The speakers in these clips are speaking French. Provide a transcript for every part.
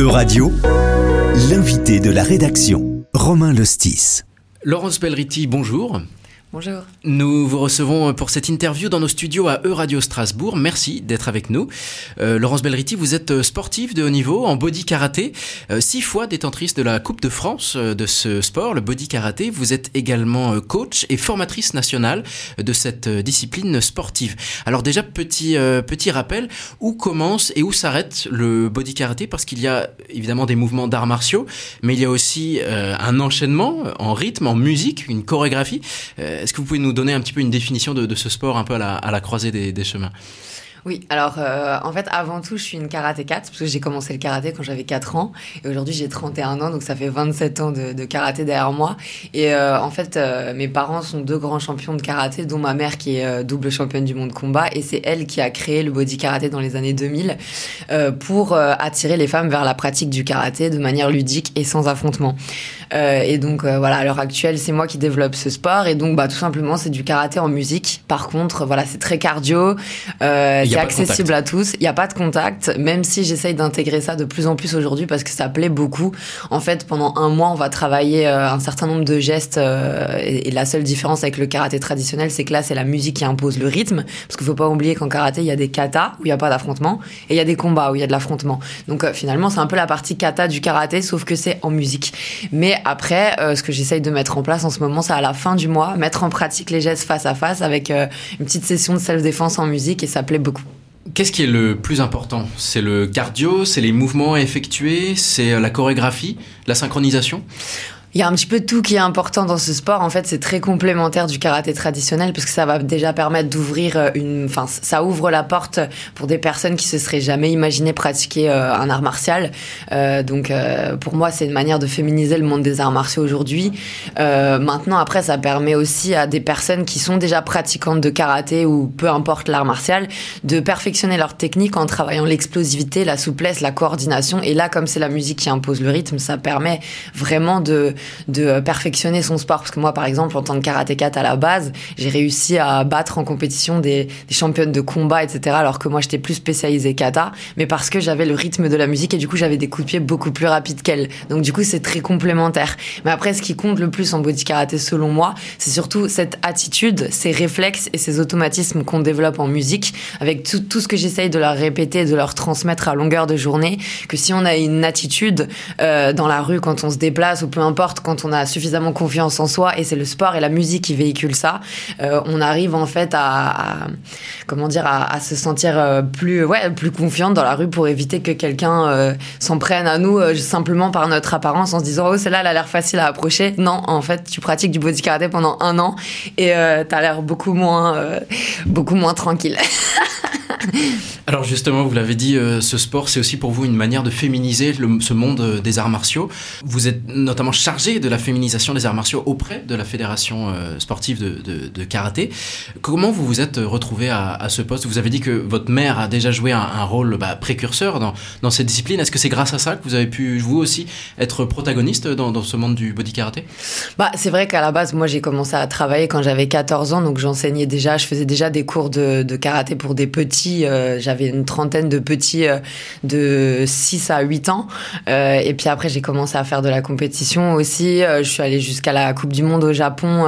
E-Radio, l'invité de la rédaction, Romain Lostis. Laurence Belriti, bonjour. Bonjour. Nous vous recevons pour cette interview dans nos studios à E-Radio Strasbourg. Merci d'être avec nous. Euh, Laurence Belriti, vous êtes sportive de haut niveau en body karaté, euh, six fois détentrice de la Coupe de France euh, de ce sport, le body karaté. Vous êtes également euh, coach et formatrice nationale de cette euh, discipline sportive. Alors déjà, petit, euh, petit rappel, où commence et où s'arrête le body karaté? Parce qu'il y a évidemment des mouvements d'arts martiaux, mais il y a aussi euh, un enchaînement en rythme, en musique, une chorégraphie. Est-ce que vous pouvez nous donner un petit peu une définition de, ce sport un peu à la, croisée des chemins? Oui, alors euh, en fait, avant tout, je suis une karatékate parce que j'ai commencé le karaté quand j'avais 4 ans et aujourd'hui j'ai 31 ans, donc ça fait 27 ans de, karaté derrière moi. Et euh, en fait, euh, mes parents sont deux grands champions de karaté, dont ma mère qui est euh, double championne du monde combat et c'est elle qui a créé le body karaté dans les années 2000 euh, pour euh, attirer les femmes vers la pratique du karaté de manière ludique et sans affrontement. Et donc voilà, à l'heure actuelle, c'est moi qui développe ce sport et donc bah tout simplement c'est du karaté en musique. Par contre, voilà, c'est très cardio. Euh, c'est accessible à tous. Il n'y a pas de contact, même si j'essaye d'intégrer ça de plus en plus aujourd'hui parce que ça plaît beaucoup. En fait, pendant un mois, on va travailler euh, un certain nombre de gestes euh, et, la seule différence avec le karaté traditionnel, c'est que là, c'est la musique qui impose le rythme. Parce qu'il faut pas oublier qu'en karaté, il y a des katas où il n'y a pas d'affrontement et il y a des combats où il y a de l'affrontement. Donc euh, finalement, c'est un peu la partie kata du karaté, sauf que c'est en musique. Mais après, euh, ce que j'essaye de mettre en place en ce moment, c'est à la fin du mois, mettre en pratique les gestes face à face avec euh, une petite session de self-défense en musique et ça plaît beaucoup. Qu'est-ce qui est le plus important? C'est le cardio, c'est les mouvements à effectuer, c'est euh, la chorégraphie, la synchronisation? Il y a un petit peu tout qui est important dans ce sport. En fait, c'est très complémentaire du karaté traditionnel parce que ça va déjà permettre d'ouvrir euh, une, enfin, ça ouvre la porte pour des personnes qui se seraient jamais imaginé pratiquer euh, un art martial. Euh, donc, euh, pour moi, c'est une manière de féminiser le monde des arts martiaux aujourd'hui. Euh, maintenant, après, ça permet aussi à des personnes qui sont déjà pratiquantes de karaté ou peu importe l'art martial de perfectionner leur technique en travaillant l'explosivité, la souplesse, la coordination. Et là, comme c'est la musique qui impose le rythme, ça permet vraiment de de perfectionner son sport. Parce que moi, par exemple, en tant que karatékate à la base, j'ai réussi à battre en compétition des, championnes de combat, etc. Alors que moi, j'étais plus spécialisée kata, mais parce que j'avais le rythme de la musique et du coup, j'avais des coups de pied beaucoup plus rapides qu'elle. Donc du coup, c'est très complémentaire. Mais après, ce qui compte le plus en body karaté, selon moi, c'est surtout cette attitude, ces réflexes et ces automatismes qu'on développe en musique, avec tout, tout ce que j'essaye de leur répéter, de leur transmettre à longueur de journée, que si on a une attitude euh, dans la rue quand on se déplace ou peu importe, quand on a suffisamment confiance en soi, et c'est le sport et la musique qui véhiculent ça, euh, on arrive en fait à, comment dire, à, se sentir euh, plus, ouais, plus confiante dans la rue pour éviter que quelqu'un euh, s'en prenne à nous simplement par notre apparence en se disant oh celle-là elle a l'air facile à approcher. Non, en fait tu pratiques du body karaté pendant un an et t'as l'air beaucoup moins, beaucoup moins tranquille. Alors justement, vous l'avez dit, euh, ce sport, c'est aussi pour vous une manière de féminiser ce monde euh, des arts martiaux. Vous êtes notamment chargé de la féminisation des arts martiaux auprès de la fédération euh, sportive de, karaté. Comment vous vous êtes retrouvé à, ce poste? Vous avez dit que votre mère a déjà joué un, rôle bah, précurseur dans, cette discipline. Est-ce que c'est grâce à ça que vous avez pu, vous aussi, être protagoniste dans, ce monde du body karaté? Bah, c'est vrai qu'à la base, moi, j'ai commencé à travailler quand j'avais 14 ans, donc j'enseignais déjà, je faisais déjà des cours de karaté pour des petits. Euh, j'avais une trentaine de petits euh, de 6 à 8 ans. Euh, et puis après, j'ai commencé à faire de la compétition aussi. Je suis allée jusqu'à la Coupe du Monde au Japon,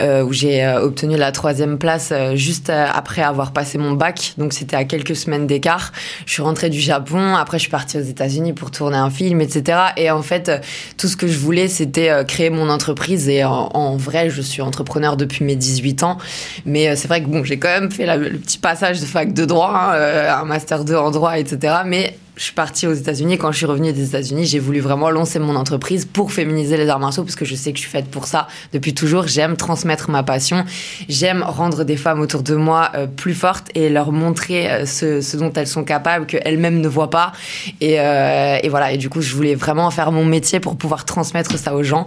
où j'ai obtenu la troisième place juste après avoir passé mon bac. Donc c'était à quelques semaines d'écart. Je suis rentrée du Japon. Après, je suis partie aux États-Unis pour tourner un film, etc. Et en fait, tout ce que je voulais, c'était créer mon entreprise. Et en, vrai, je suis entrepreneur depuis mes 18 ans. Mais c'est vrai que bon, j'ai quand même fait le petit passage de fac de droit, hein, euh, un master 2 en droit, etc. Mais je suis partie aux États-Unis. Quand je suis revenue des États-Unis, j'ai voulu vraiment lancer mon entreprise pour féminiser les arts martiaux parce que je sais que je suis faite pour ça depuis toujours. J'aime transmettre ma passion. J'aime rendre des femmes autour de moi euh, plus fortes et leur montrer euh, ce, dont elles sont capables, qu'elles-mêmes ne voient pas. Et, euh, et voilà. Et du coup, je voulais vraiment faire mon métier pour pouvoir transmettre ça aux gens.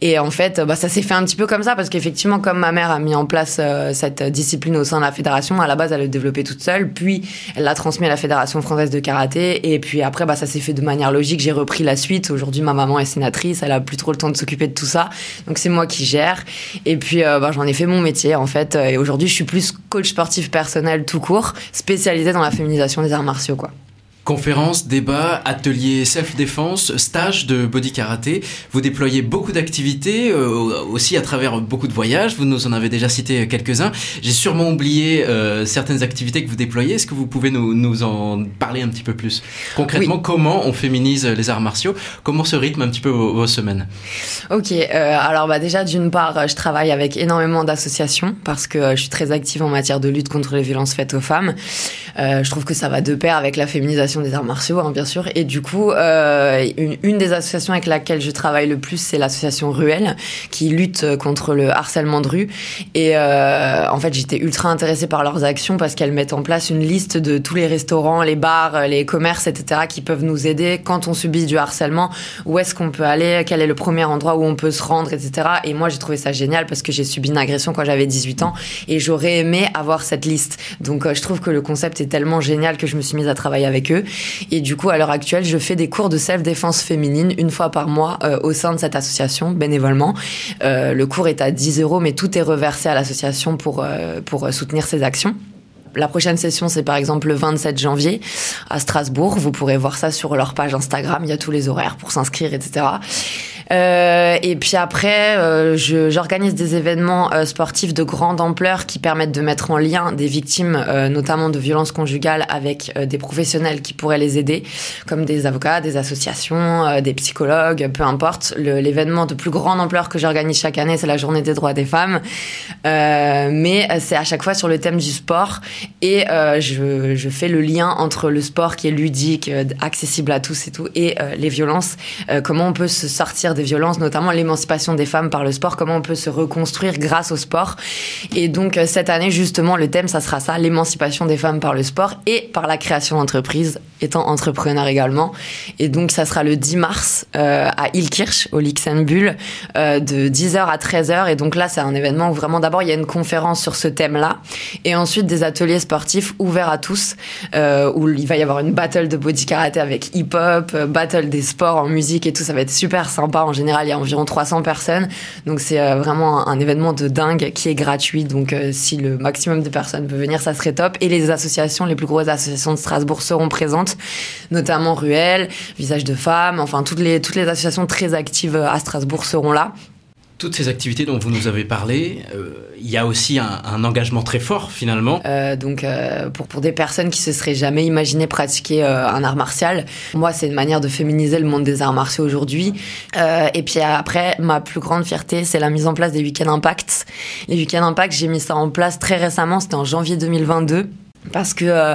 Et en fait, bah, ça s'est fait un petit peu comme ça parce qu'effectivement, comme ma mère a mis en place cette discipline au sein de la fédération, à la base, elle l'a développée toute seule. Puis, elle l'a transmis à la fédération française de karaté. Et puis après, bah, ça s'est fait de manière logique. J'ai repris la suite. Aujourd'hui, ma maman est sénatrice. Elle a plus trop le temps de s'occuper de tout ça. Donc, c'est moi qui gère. Et puis, euh, bah, j'en ai fait mon métier, en fait. Et aujourd'hui, je suis plus coach sportif personnel tout court, spécialisé dans la féminisation des arts martiaux, quoi. Conférences, débats, ateliers self-défense, stages de body karaté. Vous déployez beaucoup d'activités, euh, aussi à travers beaucoup de voyages. Vous nous en avez déjà cité quelques-uns. J'ai sûrement oublié euh, certaines activités que vous déployez. Est-ce que vous pouvez nous, nous, en parler un petit peu plus? Concrètement, comment on féminise les arts martiaux? Comment se rythme un petit peu vos, semaines? Ok, euh, alors bah déjà d'une part, je travaille avec énormément d'associations parce que je suis très active en matière de lutte contre les violences faites aux femmes. je trouve que ça va de pair avec la féminisation des arts martiaux, hein, bien sûr. Et du coup, euh, une, des associations avec laquelle je travaille le plus, c'est l'association Ruelle, qui lutte contre le harcèlement de rue. Et euh, en fait, j'étais ultra intéressée par leurs actions parce qu'elles mettent en place une liste de tous les restaurants, les bars, les commerces, etc., qui peuvent nous aider quand on subit du harcèlement. Où est-ce qu'on peut aller? Quel est le premier endroit où on peut se rendre, etc. Et moi, j'ai trouvé ça génial parce que j'ai subi une agression quand j'avais 18 ans et j'aurais aimé avoir cette liste. Donc, euh, je trouve que le concept est tellement génial que je me suis mise à travailler avec eux. Et du coup, à l'heure actuelle, je fais des cours de self-défense féminine une fois par mois euh, au sein de cette association, bénévolement. Euh, le cours est à 10 euros, mais tout est reversé à l'association pour, euh, pour soutenir ses actions. La prochaine session, c'est par exemple le 27 janvier à Strasbourg. Vous pourrez voir ça sur leur page Instagram. Il y a tous les horaires pour s'inscrire, etc. Euh, et puis après, euh, j'organise des événements euh, sportifs de grande ampleur qui permettent de mettre en lien des victimes, notamment de violences conjugales, avec des professionnels qui pourraient les aider, comme des avocats, des associations, des psychologues, peu importe. L'événement de plus grande ampleur que j'organise chaque année, c'est la Journée des droits des femmes. mais c'est à chaque fois sur le thème du sport et je, je, fais le lien entre le sport qui est ludique, accessible à tous et tout, et les violences. comment on peut se sortir des violences, notamment l'émancipation des femmes par le sport, comment on peut se reconstruire grâce au sport. Et donc euh, cette année, justement, le thème, ça sera ça, l'émancipation des femmes par le sport et par la création d'entreprises, étant entrepreneur également. Et donc ça sera le 10 mars euh, à Ilkirch, au Luxembourg, euh, de 10h à 13h. Et donc là, c'est un événement où vraiment, d'abord, il y a une conférence sur ce thème-là, et ensuite des ateliers sportifs ouverts à tous, où il va y avoir une battle de body karaté avec hip-hop, battle des sports en musique et tout, ça va être super sympa en général, il y a environ 300 personnes. Donc c'est euh, vraiment un, événement de dingue qui est gratuit. Donc euh, si le maximum de personnes peut venir, ça serait top. Et les associations, les plus grosses associations de Strasbourg seront présentes, notamment Ruelle, Visage de Femmes, enfin toutes les, toutes les associations très actives à Strasbourg seront là toutes ces activités dont vous nous avez parlé, euh, il y a aussi un, engagement très fort finalement. Euh, donc euh, pour, pour des personnes qui se seraient jamais imaginées pratiquer un art martial, moi c'est une manière de féminiser le monde des arts martiaux aujourd'hui. et puis après, ma plus grande fierté, c'est la mise en place des week-ends impact. Les week-ends impact, j'ai mis ça en place très récemment, c'était en janvier 2022, parce que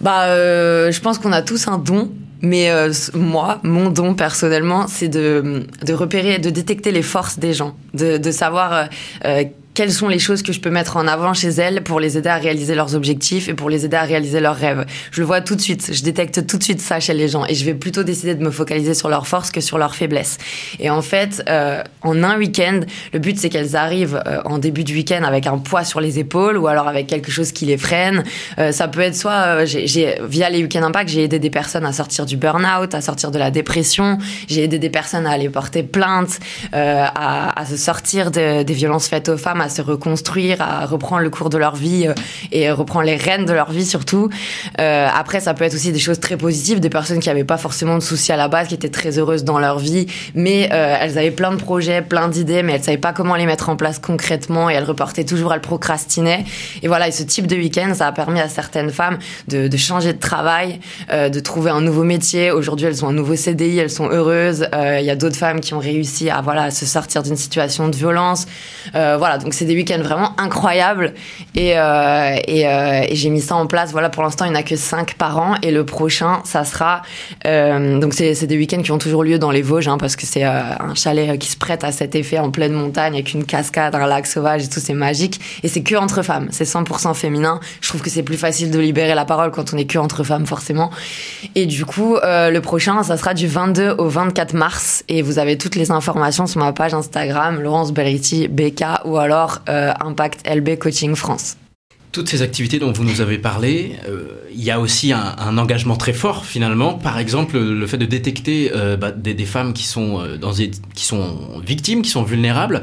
bah, je pense qu'on a tous un don mais euh, moi, mon don personnellement, c'est de, de repérer, de détecter les forces des gens, de, de savoir euh, euh quelles sont les choses que je peux mettre en avant chez elles pour les aider à réaliser leurs objectifs et pour les aider à réaliser leurs rêves. Je le vois tout de suite, je détecte tout de suite ça chez les gens et je vais plutôt décider de me focaliser sur leurs forces que sur leurs faiblesses. Et en fait, euh, en un week-end, le but c'est qu'elles arrivent euh, en début du week-end avec un poids sur les épaules ou alors avec quelque chose qui les freine. Euh, ça peut être soit, j'ai, via les week-ends impact, j'ai aidé des personnes à sortir du burn-out, à sortir de la dépression, j'ai aidé des personnes à aller porter plainte, à, à, se sortir de, des violences faites aux femmes, à se reconstruire, à reprendre le cours de leur vie euh, et reprendre les rênes de leur vie surtout. Euh, après, ça peut être aussi des choses très positives, des personnes qui n'avaient pas forcément de soucis à la base, qui étaient très heureuses dans leur vie, mais euh, elles avaient plein de projets, plein d'idées, mais elles savaient pas comment les mettre en place concrètement et elles reportaient toujours, elles procrastinaient. Et voilà, et ce type de week-end, ça a permis à certaines femmes de, changer de travail, de trouver un nouveau métier. Aujourd'hui, elles ont un nouveau CDI, elles sont heureuses. Il y a d'autres femmes qui ont réussi à voilà à se sortir d'une situation de violence. voilà, donc c'est des week-ends vraiment incroyables. Et, euh, euh, et j'ai mis ça en place. Voilà, pour l'instant, il n'y en a que 5 par an. Et le prochain, ça sera. Euh, donc, c'est des week-ends qui ont toujours lieu dans les Vosges, hein, parce que c'est un chalet qui se prête à cet effet en pleine montagne, avec une cascade, un lac sauvage et tout, c'est magique. Et c'est que entre femmes. C'est 100% féminin. Je trouve que c'est plus facile de libérer la parole quand on est que entre femmes, forcément. Et du coup, le prochain, ça sera du 22 au 24 mars. Et vous avez toutes les informations sur ma page Instagram, Laurence Beriti, BK, ou alors euh, Impact LB Coaching France toutes ces activités dont vous nous avez parlé, euh, il y a aussi un, engagement très fort finalement. Par exemple, le fait de détecter euh, bah, des, femmes qui sont, dans qui sont victimes, qui sont vulnérables.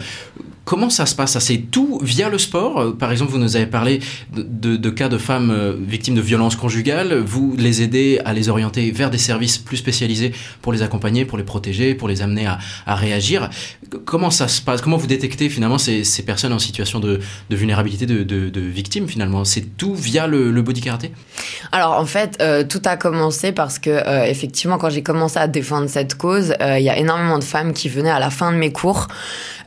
Comment ça se passe? C'est tout via le sport? Par exemple, vous nous avez parlé de, cas de femmes euh, victimes de violences conjugales. Vous les aidez à les orienter vers des services plus spécialisés pour les accompagner, pour les protéger, pour les amener à, réagir. Comment ça se passe? Comment vous détectez finalement ces, personnes en situation de, vulnérabilité, de, victimes finalement? C'est tout via le, body karaté? Alors en fait, euh, tout a commencé parce que euh, effectivement, quand j'ai commencé à défendre cette cause, il y a énormément de femmes qui venaient à la fin de mes cours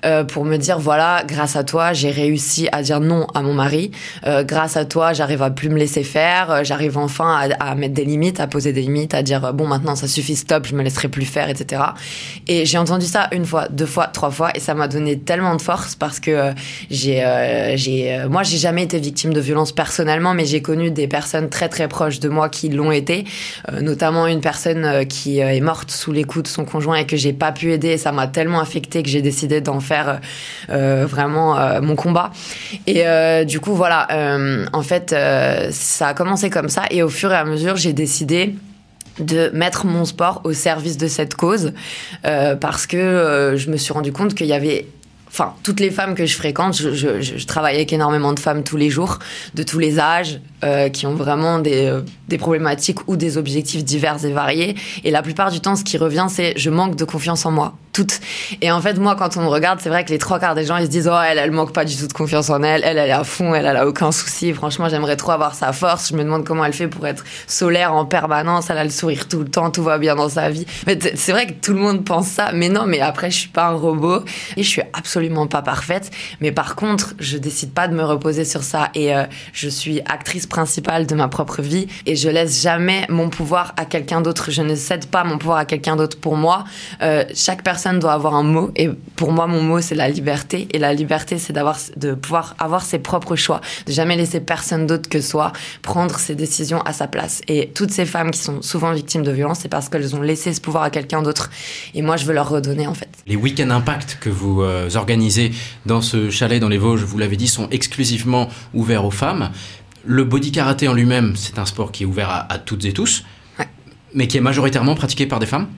euh, pour me dire voilà, grâce à toi, j'ai réussi à dire non à mon mari. Euh, grâce à toi, j'arrive à plus me laisser faire. Euh, j'arrive enfin à, mettre des limites, à poser des limites, à dire bon maintenant ça suffit, stop, je me laisserai plus faire, etc. Et j'ai entendu ça une fois, deux fois, trois fois, et ça m'a donné tellement de force parce que j'ai, j'ai, moi j'ai jamais été victime de violence personnellement, mais j'ai connu des personnes très très proches de moi qui l'ont été, notamment une personne qui est morte sous les coups de son conjoint et que j'ai pas pu aider. Et ça m'a tellement affecté que j'ai décidé d'en faire euh, vraiment euh, mon combat. Et euh, du coup, voilà, en fait, ça a commencé comme ça. Et au fur et à mesure, j'ai décidé de mettre mon sport au service de cette cause parce que je me suis rendu compte qu'il y avait enfin toutes les femmes que je fréquente, je, travaille avec énormément de femmes tous les jours, de tous les âges, euh, qui ont vraiment des, euh, des, problématiques ou des objectifs divers et variés. Et la plupart du temps, ce qui revient, c'est je manque de confiance en moi, toutes. Et en fait, moi, quand on me regarde, c'est vrai que les trois quarts des gens, ils se disent oh elle, elle manque pas du tout de confiance en elle, elle, elle est à fond, elle, elle a aucun souci. Franchement, j'aimerais trop avoir sa force. Je me demande comment elle fait pour être solaire en permanence. Elle a le sourire tout le temps, tout va bien dans sa vie. Mais c'est vrai que tout le monde pense ça, mais non. Mais après, je suis pas un robot et je suis absolument pas parfaite. Mais par contre, je décide pas de me reposer sur ça et euh, je suis actrice principale de ma propre vie et je laisse jamais mon pouvoir à quelqu'un d'autre. Je ne cède pas mon pouvoir à quelqu'un d'autre. Pour moi, euh, chaque personne doit avoir un mot et pour moi, mon mot c'est la liberté et la liberté c'est d'avoir de pouvoir avoir ses propres choix, de jamais laisser personne d'autre que soi prendre ses décisions à sa place. Et toutes ces femmes qui sont souvent victimes de violences, c'est parce qu'elles ont laissé ce pouvoir à quelqu'un d'autre et moi je veux leur redonner en fait. Les week-ends impact que vous euh, organisez dans ce chalet dans les Vosges, vous l'avez dit, sont exclusivement ouverts aux femmes. Le body karaté en lui-même, c'est un sport qui est ouvert à, toutes et tous, mais qui est majoritairement pratiqué par des femmes?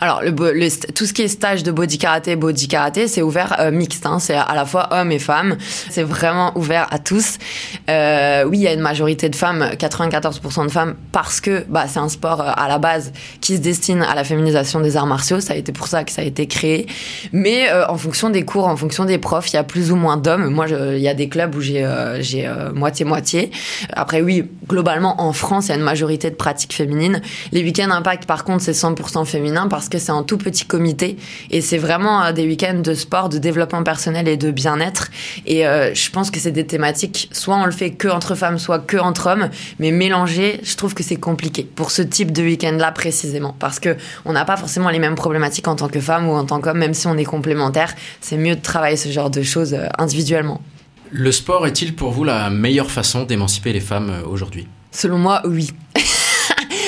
Alors, tout ce qui est stage de body karaté, body karaté, c'est ouvert euh, mixte. Hein, c'est à la fois hommes et femmes. C'est vraiment ouvert à tous. Euh, oui, il y a une majorité de femmes, 94% de femmes, parce que bah, c'est un sport euh, à la base qui se destine à la féminisation des arts martiaux. Ça a été pour ça que ça a été créé. Mais en fonction des cours, en fonction des profs, il y a plus ou moins d'hommes. Moi, il y a des clubs où j'ai moitié-moitié. Après, oui, globalement, en France, il y a une majorité de pratiques féminines. Les week-ends impact, par contre, c'est 100% féminin que c'est un tout petit comité et c'est vraiment euh, des week-ends de sport, de développement personnel et de bien-être. Et euh, je pense que c'est des thématiques, soit on le fait que entre femmes, soit que entre hommes, mais mélanger, je trouve que c'est compliqué pour ce type de week-end-là précisément, parce que on n'a pas forcément les mêmes problématiques en tant que femme ou en tant qu'homme, même si on est complémentaires. C'est mieux de travailler ce genre de choses euh, individuellement. Le sport est-il pour vous la meilleure façon d'émanciper les femmes aujourd'hui? Selon moi, oui.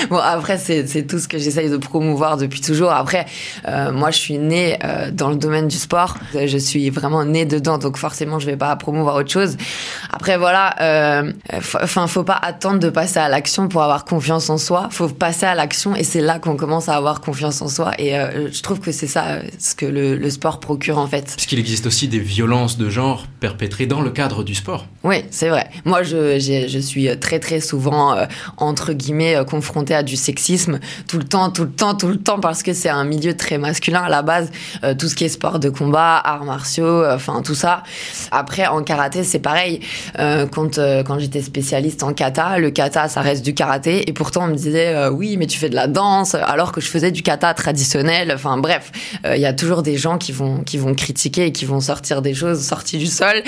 bon, après, c'est tout ce que j'essaye de promouvoir depuis toujours. Après, euh, moi, je suis née euh, dans le domaine du sport. Je suis vraiment née dedans, donc forcément, je vais pas promouvoir autre chose. Après, voilà, euh, enfin, faut pas attendre de passer à l'action pour avoir confiance en soi. Faut passer à l'action et c'est là qu'on commence à avoir confiance en soi. Et euh, je trouve que c'est ça ce que le, le, sport procure en fait. Parce qu'il existe aussi des violences de genre perpétrées dans le cadre du sport. Oui, c'est vrai. Moi, je, je suis très très souvent entre guillemets confrontée à du sexisme tout le temps, tout le temps, tout le temps, parce que c'est un milieu très masculin à la base. Euh, tout ce qui est sport de combat, arts martiaux, euh, enfin tout ça. Après, en karaté, c'est pareil. Euh, quand quand j'étais spécialiste en kata, le kata, ça reste du karaté, et pourtant on me disait oui, mais tu fais de la danse, alors que je faisais du kata traditionnel. Enfin bref, il y a toujours des gens qui vont qui vont critiquer et qui vont sortir des choses sorties du sol.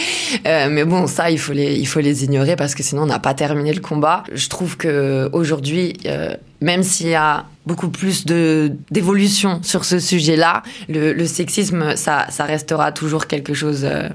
mais bon, ça, il faut les il faut les ignorer parce que sinon on n'a pas terminé le combat. Je trouve que aujourd'hui même s'il y a beaucoup plus de d'évolution sur ce sujet-là, le, sexisme, ça, restera toujours quelque chose euh,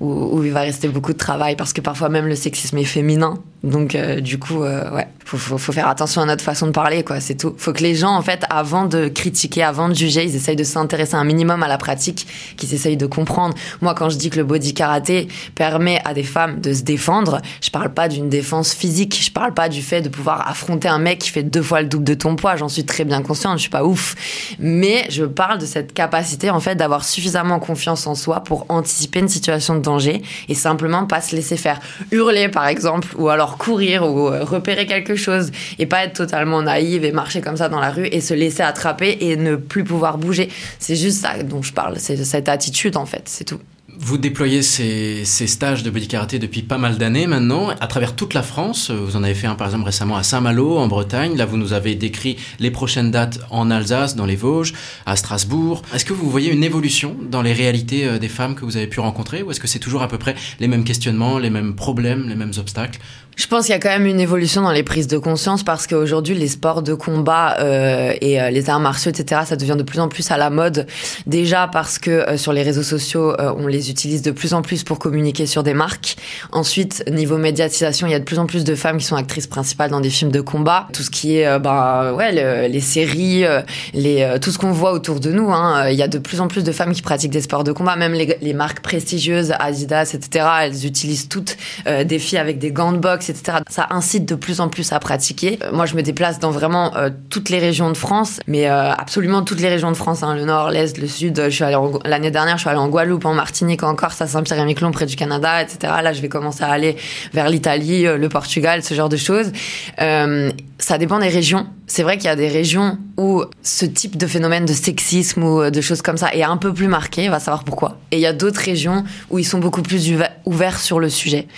où, il va rester beaucoup de travail parce que parfois même le sexisme est féminin Donc euh, du coup, euh, ouais, faut, faut, faut, faire attention à notre façon de parler, quoi. C'est tout. Faut que les gens, en fait, avant de critiquer, avant de juger, ils essayent de s'intéresser un minimum à la pratique, qu'ils essayent de comprendre. Moi, quand je dis que le body karaté permet à des femmes de se défendre, je parle pas d'une défense physique. Je parle pas du fait de pouvoir affronter un mec qui fait deux fois le double de ton poids. J'en suis très bien consciente. Je suis pas ouf, mais je parle de cette capacité, en fait, d'avoir suffisamment confiance en soi pour anticiper une situation de danger et simplement pas se laisser faire hurler, par exemple, ou alors courir ou euh, repérer quelque chose et pas être totalement naïve et marcher comme ça dans la rue et se laisser attraper et ne plus pouvoir bouger. C'est juste ça dont je parle, c'est cette attitude en fait, c'est tout. Vous déployez ces, ces, stages de body karaté depuis pas mal d'années maintenant, à travers toute la France. Vous en avez fait un par exemple récemment à Saint-Malo, en Bretagne. Là, vous nous avez décrit les prochaines dates en Alsace, dans les Vosges, à Strasbourg. Est-ce que vous voyez une évolution dans les réalités euh, des femmes que vous avez pu rencontrer ou est-ce que c'est toujours à peu près les mêmes questionnements, les mêmes problèmes, les mêmes obstacles je pense qu'il y a quand même une évolution dans les prises de conscience parce qu'aujourd'hui, les sports de combat euh, et euh, les arts martiaux, etc., ça devient de plus en plus à la mode. Déjà parce que euh, sur les réseaux sociaux, euh, on les utilise de plus en plus pour communiquer sur des marques. Ensuite, niveau médiatisation, il y a de plus en plus de femmes qui sont actrices principales dans des films de combat. Tout ce qui est, bah, ouais, le, les séries, euh, les, tout ce qu'on voit autour de nous. Hein. Il y a de plus en plus de femmes qui pratiquent des sports de combat. Même les, les marques prestigieuses, Adidas, etc., elles utilisent toutes des filles avec des gants de boxe etc. Ça incite de plus en plus à pratiquer. Euh, moi, je me déplace dans vraiment euh, toutes les régions de France, mais euh, absolument toutes les régions de France, hein, le nord, l'est, le sud. Je suis l'année dernière, je suis allée en Guadeloupe, en Martinique, en Corse, à Saint-Pierre-et-Miquelon, près du Canada, etc. Là, je vais commencer à aller vers l'Italie, le Portugal, ce genre de choses. Euh, ça dépend des régions. C'est vrai qu'il y a des régions où ce type de phénomène de sexisme ou de choses comme ça est un peu plus marqué, on va savoir pourquoi. Et il y a d'autres régions où ils sont beaucoup plus ouverts sur le sujet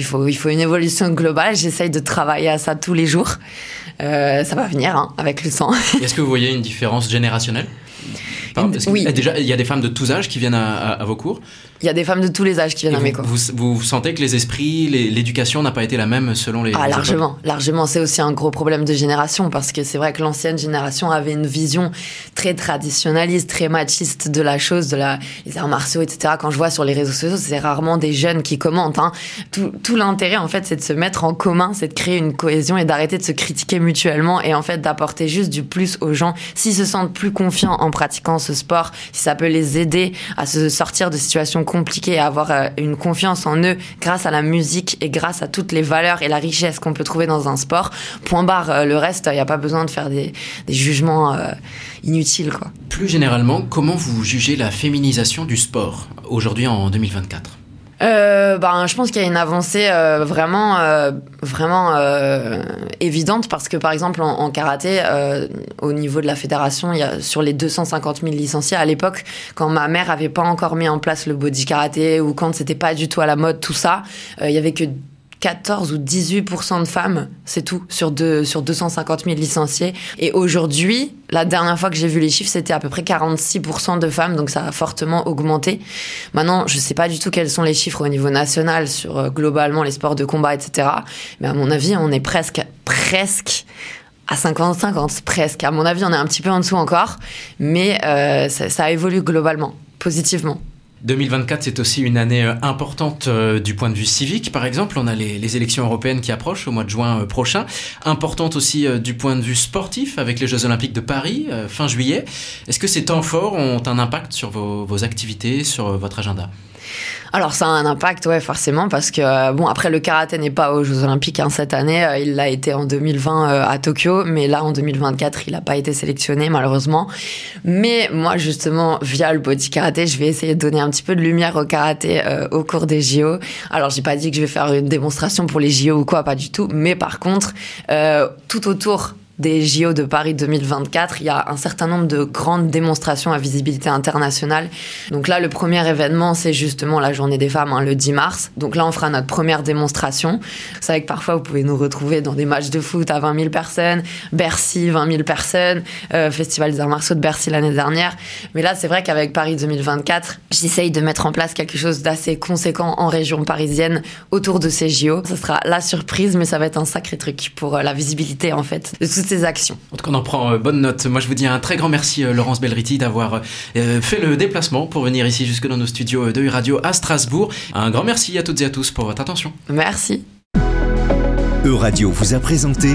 il faut, il faut une évolution globale. J'essaye de travailler à ça tous les jours. Euh, ça va venir hein, avec le temps. Est-ce que vous voyez une différence générationnelle? Oui. Déjà, il y a des femmes de tous âges qui viennent à, à, à vos cours il y a des femmes de tous les âges qui viennent à mes cours. Vous, vous, sentez que les esprits, l'éducation n'a pas été la même selon les. Ah, les largement. Époques. Largement. C'est aussi un gros problème de génération parce que c'est vrai que l'ancienne génération avait une vision très traditionnaliste, très machiste de la chose, de la, les arts martiaux, etc. Quand je vois sur les réseaux sociaux, c'est rarement des jeunes qui commentent. Hein. Tout, tout l'intérêt, en fait, c'est de se mettre en commun, c'est de créer une cohésion et d'arrêter de se critiquer mutuellement et en fait d'apporter juste du plus aux gens. S'ils se sentent plus confiants en pratiquant ce sport, si ça peut les aider à se sortir de situations compliquées à avoir euh, une confiance en eux grâce à la musique et grâce à toutes les valeurs et la richesse qu'on peut trouver dans un sport. Point barre, euh, le reste, il n'y a pas besoin de faire des, jugements euh, inutiles. Plus généralement, comment vous jugez la féminisation du sport aujourd'hui en 2024 euh, ben, je pense qu'il y a une avancée euh, vraiment, euh, vraiment euh, évidente parce que par exemple en, en karaté, euh, au niveau de la fédération, il y a sur les 250 000 licenciés à l'époque, quand ma mère avait pas encore mis en place le body karaté ou quand c'était pas du tout à la mode, tout ça, euh, il y avait que 14 ou 18% de femmes, c'est tout, sur, deux, sur 250 000 licenciés. Et aujourd'hui, la dernière fois que j'ai vu les chiffres, c'était à peu près 46% de femmes, donc ça a fortement augmenté. Maintenant, je sais pas du tout quels sont les chiffres au niveau national sur euh, globalement les sports de combat, etc. Mais à mon avis, on est presque, presque à 50-50, presque. À mon avis, on est un petit peu en dessous encore, mais euh, ça, ça évolue globalement, positivement. 2024, c'est aussi une année importante euh, du point de vue civique. Par exemple, on a les, élections européennes qui approchent au mois de juin euh, prochain. Importante aussi euh, du point de vue sportif avec les Jeux Olympiques de Paris fin juillet. Est-ce que ces temps forts ont un impact sur vos activités, sur votre agenda? Alors ça a un impact, ouais, forcément, parce que bon, après le karaté n'est pas aux Jeux Olympiques hein, cette année, euh, il l'a été en 2020 euh, à Tokyo, mais là en 2024 il n'a pas été sélectionné malheureusement. Mais moi justement via le body karaté, je vais essayer de donner un petit peu de lumière au karaté euh, au cours des JO. Alors j'ai pas dit que je vais faire une démonstration pour les JO ou quoi, pas du tout, mais par contre euh, tout autour des JO de Paris 2024, il y a un certain nombre de grandes démonstrations à visibilité internationale. Donc là, le premier événement, c'est justement la journée des femmes, hein, le 10 mars. Donc là, on fera notre première démonstration. C'est vrai que parfois, vous pouvez nous retrouver dans des matchs de foot à 20 000 personnes, Bercy, 20 000 personnes, euh, Festival des arts martiaux de Bercy l'année dernière. Mais là, c'est vrai qu'avec Paris 2024, j'essaye de mettre en place quelque chose d'assez conséquent en région parisienne autour de ces JO. Ce sera la surprise, mais ça va être un sacré truc pour euh, la visibilité, en fait, actions. En tout cas, on en prend euh, bonne note. Moi, je vous dis un très grand merci, euh, Laurence Belriti, d'avoir euh, fait le déplacement pour venir ici jusque dans nos studios de Radio à Strasbourg. Un grand merci à toutes et à tous pour votre attention. Merci. Euradio vous a présenté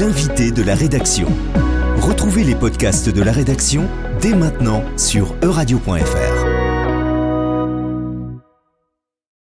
l'invité de la rédaction. Retrouvez les podcasts de la rédaction dès maintenant sur euradio.fr.